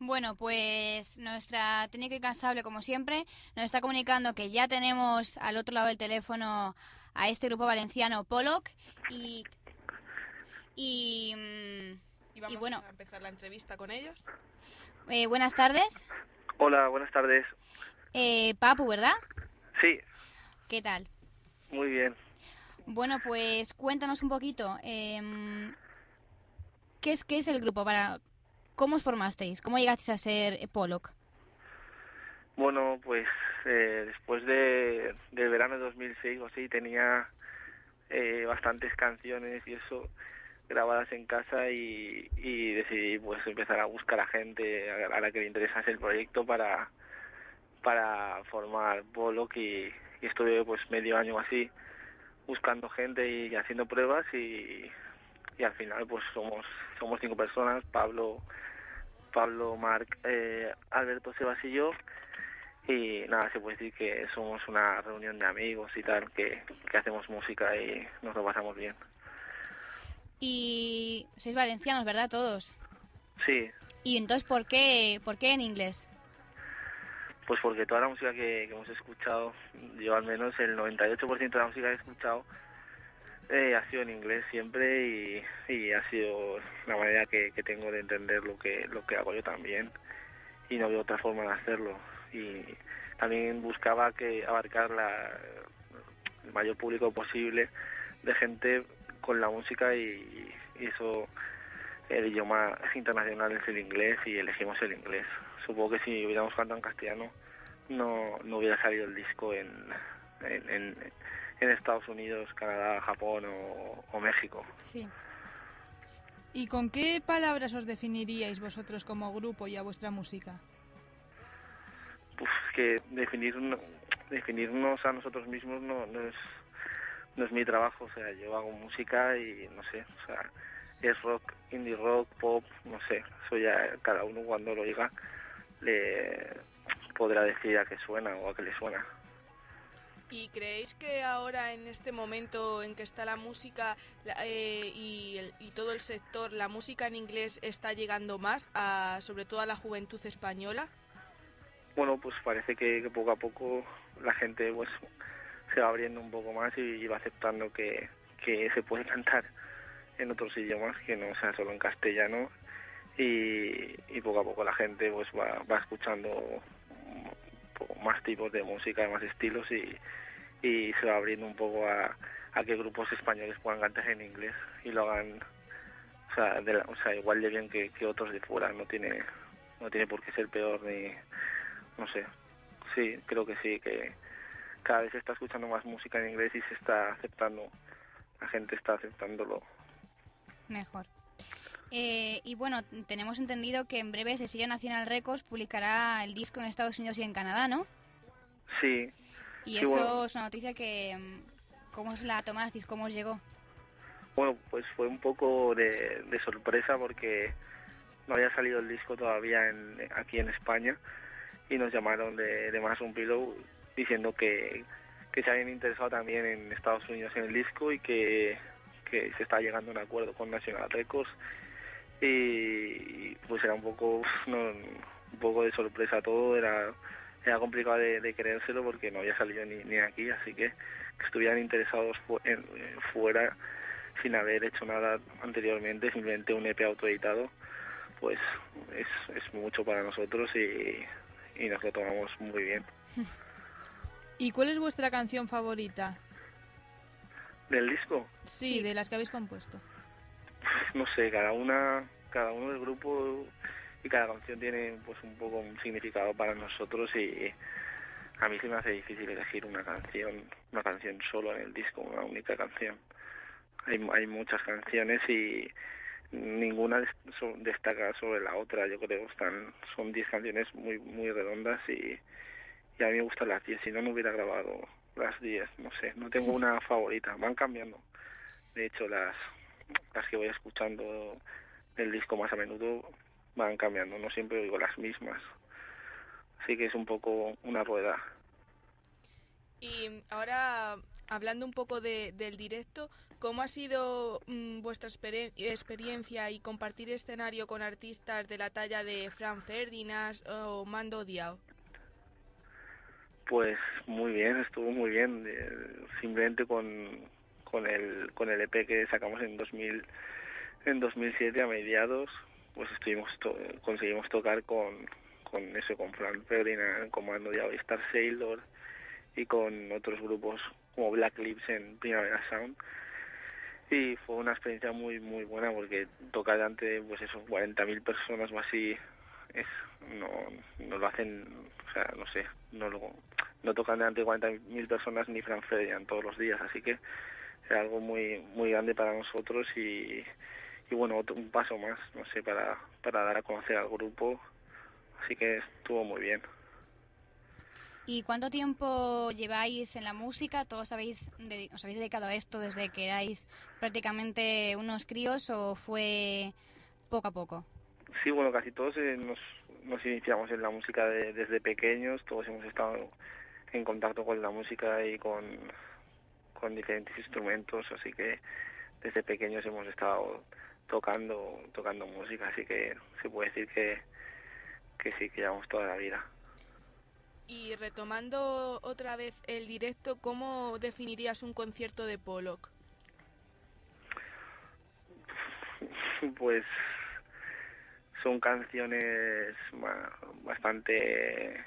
Bueno, pues nuestra técnica incansable, como siempre, nos está comunicando que ya tenemos al otro lado del teléfono a este grupo valenciano Pollock y y, mm, Y vamos bueno. a empezar la entrevista con ellos. eh, buenas tardes, Hola, buenas tardes. eh, Papu, ¿verdad? Sí, ¿Qué tal? muy bien. Bueno, pues cuéntanos un poquito. em, ¿qué, es, ¿Qué es el grupo? para ¿Cómo os formasteis? ¿Cómo llegasteis a ser Pollock? Bueno, pues eh, después de, del verano de 2006 o así tenía eh, bastantes canciones y eso grabadas en casa y, y decidí pues empezar a buscar a gente a la que le interesase el proyecto para para formar Pollock y estuve pues medio año así buscando gente y haciendo pruebas y, y al final pues somos somos cinco personas Pablo Pablo Marc eh, Alberto Sebas y yo y nada se puede decir que somos una reunión de amigos y tal que, que hacemos música y nos lo pasamos bien Y sois valencianos, ¿verdad? Todos. sí ¿Y entonces por qué, por qué en inglés? Pues porque toda la música que, que hemos escuchado, yo al menos el 98% de la música que he escuchado eh, ha sido en inglés siempre y, ha sido la manera que, que tengo de entender lo que lo que hago yo también y no veo otra forma de hacerlo y también buscaba que abarcar la, el mayor público posible de gente con la música y, y eso el idioma internacional es el inglés y elegimos el inglés. Supongo que si hubiéramos cantado en castellano no, no hubiera salido el disco en, en, en, en Estados Unidos, Canadá, Japón o, o México. Sí. ¿Y con qué palabras os definiríais vosotros como grupo y a vuestra música? Pues que definir, definirnos a nosotros mismos no, no es no es mi trabajo, o sea, yo hago música y no sé, o sea, es rock, indie rock, pop, no sé, eso ya cada uno cuando lo diga le podrá decir a qué suena o a qué le suena. ¿Y creéis que ahora, en este momento en que está la música eh, y, el- y todo el sector, la música en inglés está llegando más, a, sobre todo a la juventud española? Bueno, pues parece que, poco a poco la gente pues se va abriendo un poco más y va aceptando que, se puede cantar en otros idiomas que no sea solo en castellano y, y poco a poco la gente pues va, va escuchando más tipos de música, más estilos y, y se va abriendo un poco a, a que grupos españoles puedan cantar en inglés y lo hagan o sea, igual de bien que, que otros de fuera, no tiene no tiene por qué ser peor ni no sé. Sí, creo que sí, que cada vez se está escuchando más música en inglés y se está aceptando, la gente está aceptándolo. Mejor. Eh, y bueno, tenemos entendido que en breve Sello National Records publicará el disco en Estados Unidos y en Canadá, ¿no? Sí, Y Sí, eso bueno. es una noticia que... mm, ¿Cómo os la tomasteis? ¿Cómo os llegó? bueno, pues fue un poco de, de sorpresa porque no había salido el disco todavía en, aquí en España y nos llamaron de, de Más un Pillow diciendo que, que se habían interesado también en Estados Unidos en el disco y que, que se está llegando a un acuerdo con National Records y pues era un poco no, un poco de sorpresa todo era era complicado de, de creérselo porque no había salido ni, ni aquí así que que estuvieran interesados fu- en- en fuera sin haber hecho nada anteriormente simplemente un EP autoeditado pues es, es mucho para nosotros y, y nos lo tomamos muy bien ¿Y cuál es vuestra canción favorita? del disco Sí, Sí. de las que habéis compuesto. No sé, cada una, cada uno del grupo y cada canción tiene pues un poco un significado para nosotros y a mí se me hace difícil elegir una canción, una canción solo en el disco, una única canción. Hay, hay muchas canciones y ninguna destaca sobre la otra, yo creo, están, son 10 canciones muy, muy redondas y, y a mí me gustan las 10, si no, no hubiera grabado las 10, no sé, no tengo una favorita, van cambiando. De hecho, las, las que voy escuchando del disco más a menudo van cambiando, no siempre oigo las mismas. Así que es un poco una rueda. Y ahora, hablando un poco de- del directo, ¿Cómo ha sido mm, vuestra experiencia y compartir escenario con artistas de la talla de Fran Ferdinand o Mando Diao? Pues muy bien, estuvo muy bien. Eh, simplemente con, con el con el EP que sacamos en 2000 en 2007 a mediados, pues estuvimos conseguimos tocar con con eso con Fran Ferdinand, con Mando Diao y Star Sailor y con otros grupos como Black Lips en Primavera Sound. Y fue una experiencia muy muy buena porque tocar ante pues esos 40.000 personas o así es no no lo hacen o sea no sé no lo no tocan delante de 40.000 personas ni Fran Ferdinand todos los días así que es algo muy muy grande para nosotros y y bueno otro, un paso más no sé para para dar a conocer al grupo así que estuvo muy bien ¿Y cuánto tiempo lleváis en la música? ¿Todos habéis os habéis dedicado a esto desde que erais prácticamente unos críos o fue poco a poco? Sí, bueno, casi todos eh, nos, nos iniciamos en la música desde pequeños, todos hemos estado en contacto con la música y con, con diferentes instrumentos, así que desde pequeños hemos estado tocando tocando música, así que se puede decir que, que sí, que llevamos toda la vida. Y retomando otra vez el directo, ¿cómo definirías un concierto de Pollock? Pues son canciones bastante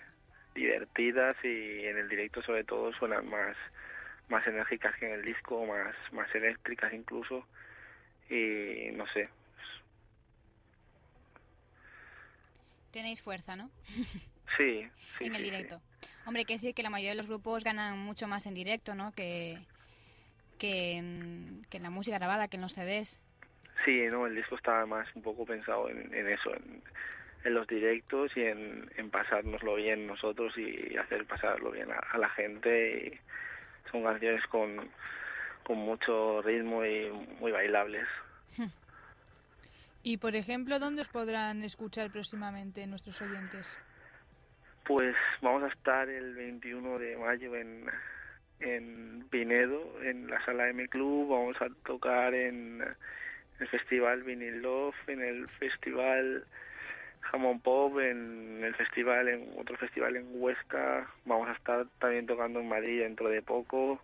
divertidas y en el directo sobre todo suenan más más enérgicas que en el disco, más más eléctricas incluso y no sé. Tenéis fuerza, ¿no? Sí, sí. En el directo. Hombre, hay que decir que la mayoría de los grupos ganan mucho más en directo, ¿no? Que, que, en, la música grabada, que en los CDs. Sí, no, el disco estaba más un poco pensado en, eso, en, en, los directos y en, en pasárnoslo bien nosotros y hacer pasarlo bien a, la gente. Y son canciones con, con mucho ritmo y muy bailables. Y, por ejemplo, ¿dónde os podrán escuchar próximamente nuestros oyentes? Pues vamos a estar el 21 de mayo en, en Pinedo, en la sala M Club. Vamos a tocar en el festival Vinyl Love, en el festival Jamón Pop, en el festival, en otro festival en Huesca. Vamos a estar también tocando en Madrid dentro de poco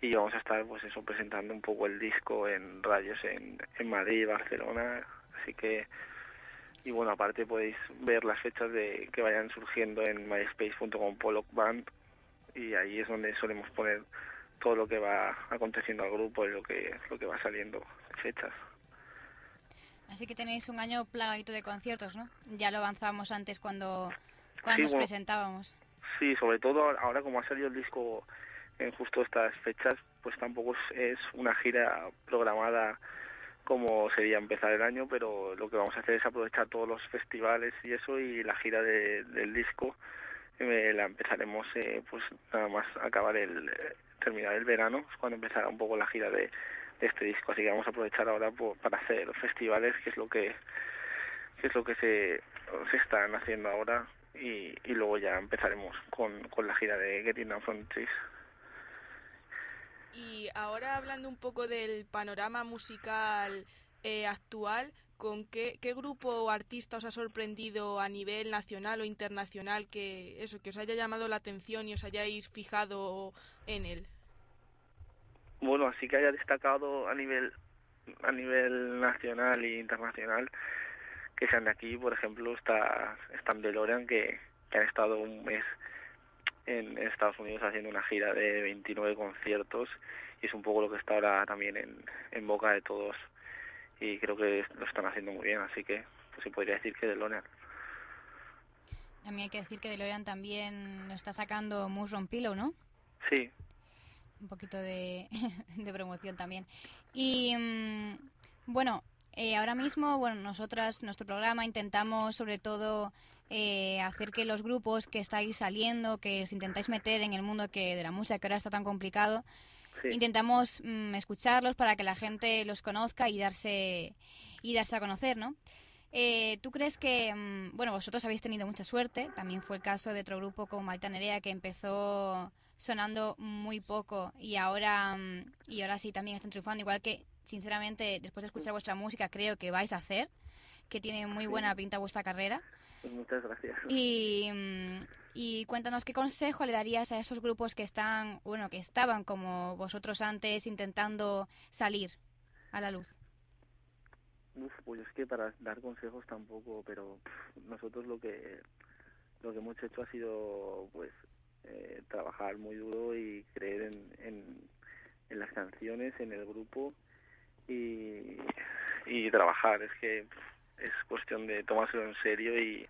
y vamos a estar, pues eso, presentando un poco el disco en radios en, Madrid y Barcelona. Así que y bueno, aparte podéis ver las fechas de que vayan surgiendo en myspace.com band y ahí es donde solemos poner todo lo que va aconteciendo al grupo y lo que, lo que va saliendo fechas. Así que tenéis un año plagadito de conciertos, ¿no? Ya lo avanzábamos antes cuando, cuando nos presentábamos. Sí, sobre todo ahora como ha salido el disco en justo estas fechas, pues tampoco es una gira programada como sería empezar el año, pero lo que vamos a hacer es aprovechar todos los festivales y eso y la gira de, del disco eh, la empezaremos eh, pues nada más acabar el eh, terminar el verano, es cuando empezará un poco la gira de, este disco, así que vamos a aprovechar ahora para hacer festivales, que es lo que, que es lo que se, se están haciendo ahora y, y luego ya empezaremos con, con la gira de Getting Down from Trees. Y ahora hablando un poco del panorama musical eh, actual, ¿con qué, qué grupo o artista os ha sorprendido a nivel nacional o internacional que eso que os haya llamado la atención y os hayáis fijado en él? Bueno, así que haya destacado a nivel a nivel nacional e internacional que sean de aquí, por ejemplo, está están DeLorean que, que han estado un mes en Estados Unidos haciendo una gira de 29 conciertos y es un poco lo que está ahora también en, en boca de todos y creo que lo están haciendo muy bien, así que pues se podría decir que DeLorean. También hay que decir que DeLorean también está sacando Mushroom Pillow, ¿no? Sí. Un poquito de, de promoción también. Y mm, bueno, eh, ahora mismo, bueno, nosotras, nuestro programa, intentamos sobre todo eh, hacer que los grupos que estáis saliendo, que os intentáis meter en el mundo que de la música que ahora está tan complicado, intentamos mm, escucharlos para que la gente los conozca y darse y darse a conocer, ¿no? Eh, ¿Tú crees que, mm, bueno, vosotros habéis tenido mucha suerte? También fue el caso de otro grupo como Malta Nerea que empezó sonando muy poco y ahora, mm, y ahora sí también están triunfando, igual que, sinceramente, después de escuchar vuestra música, creo que vais a hacer, que tiene muy buena pinta vuestra carrera. Muchas gracias. Y, mm, y cuéntanos qué consejo le darías a esos grupos que están, bueno, que estaban como vosotros antes intentando salir a la luz. Uf, pues es que para dar consejos tampoco, pero pff, nosotros lo que lo que hemos hecho ha sido pues eh, trabajar muy duro y creer en, en, en las canciones, en el grupo y, y trabajar. Es que es cuestión de tomárselo en serio y,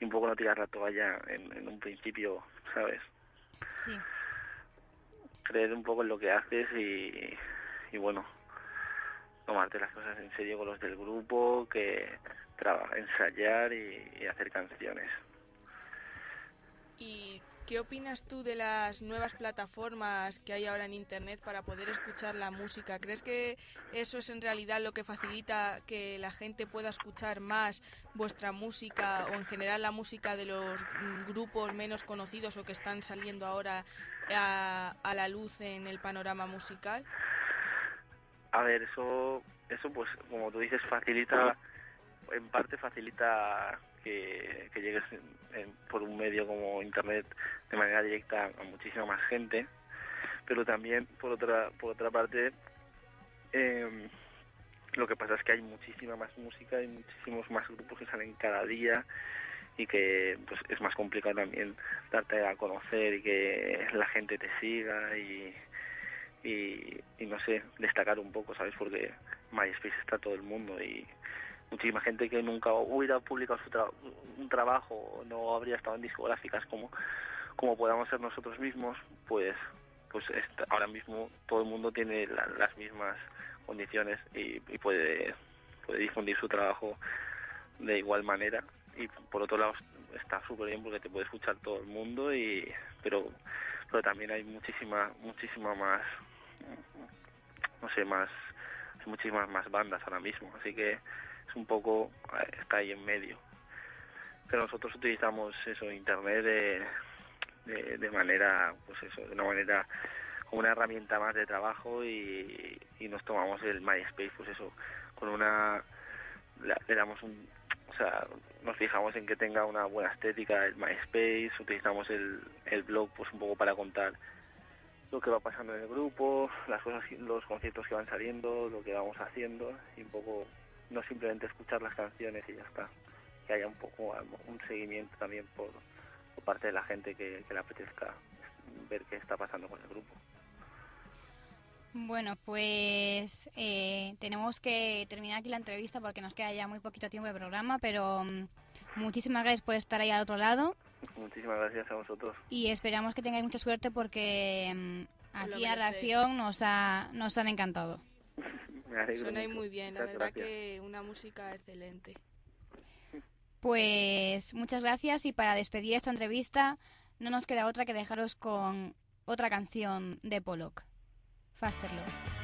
y un poco no tirar la toalla en, en un principio, ¿sabes? Sí. Creer un poco en lo que haces y, y bueno, tomarte las cosas en serio con los del grupo, que trabajar, ensayar y, y hacer canciones. ¿Y qué opinas tú de las nuevas plataformas que hay ahora en Internet para poder escuchar la música? ¿Crees que eso es en realidad lo que facilita que la gente pueda escuchar más vuestra música o en general la música de los mm, grupos menos conocidos o que están saliendo ahora a, la luz en el panorama musical? A ver, eso, eso pues como tú dices, facilita, en parte facilita que, llegues en- por un medio como Internet de manera directa a muchísima más gente, pero también por otra, por otra parte, eh, lo que pasa es que hay muchísima más música y muchísimos más grupos que salen cada día y que pues es más complicado también darte a conocer y que la gente te siga y, y, y no sé, destacar un poco, ¿sabes? Porque MySpace está todo el mundo y muchísima gente que nunca hubiera publicado su tra- un trabajo no habría estado en discográficas como como podamos ser nosotros mismos, pues pues ahora mismo todo el mundo tiene la- las mismas condiciones y, y puede puede difundir su trabajo de igual manera. Y por otro lado está súper bien porque te puede escuchar todo el mundo y pero pero también hay muchísima muchísima más no sé más muchísimas más bandas ahora mismo. Así que un poco eh, está ahí en medio. Pero nosotros utilizamos eso internet de, de, de manera pues eso de una manera como una herramienta más de trabajo y, y nos tomamos el MySpace pues eso con una le damos un o sea nos fijamos en que tenga una buena estética el MySpace utilizamos el, el blog pues un poco para contar lo que va pasando en el grupo las cosas los conciertos que van saliendo lo que vamos haciendo y un poco no simplemente escuchar las canciones y ya está que haya un poco un seguimiento también por, por parte de la gente que, que le apetezca ver qué está pasando con el grupo Bueno, pues eh, tenemos que terminar aquí la entrevista porque nos queda ya muy poquito tiempo de programa, pero mm, muchísimas gracias por estar ahí al otro lado muchísimas gracias a vosotros y esperamos que tengáis mucha suerte porque mm, aquí merecéis. reacción nos, ha, nos han encantado. me alegro Suena mucho. muy bien, la Muchas verdad gracias. que una música excelente. Pues muchas gracias y para despedir esta entrevista no nos queda otra que dejaros con otra canción de Pollock, Faster Love.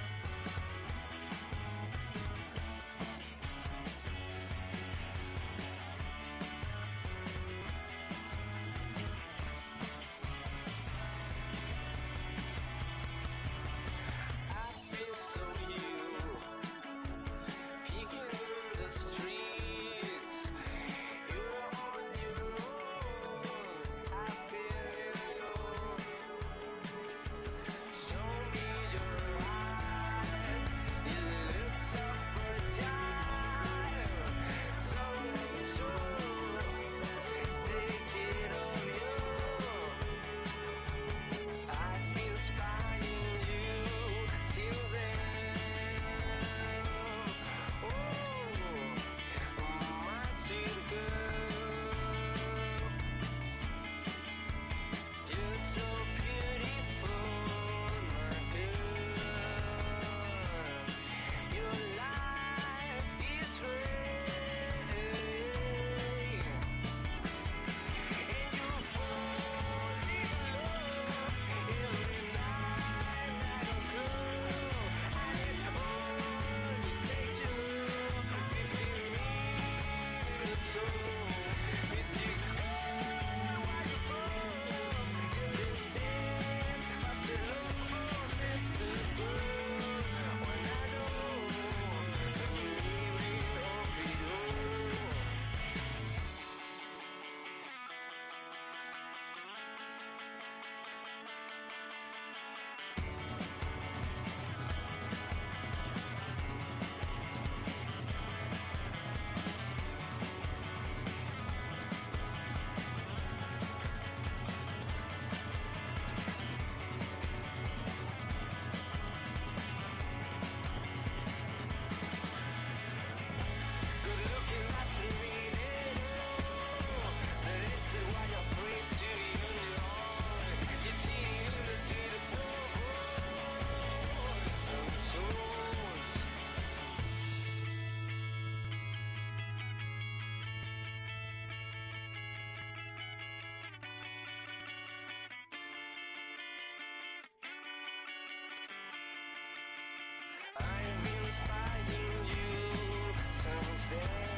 satisfying you someday.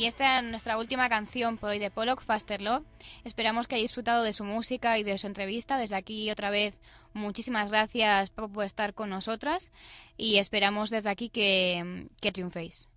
Y esta es nuestra última canción por hoy de Pollock, Faster Love. Esperamos que hayáis disfrutado de su música y de su entrevista. Desde aquí, otra vez, muchísimas gracias por estar con nosotras y esperamos desde aquí que, que triunféis.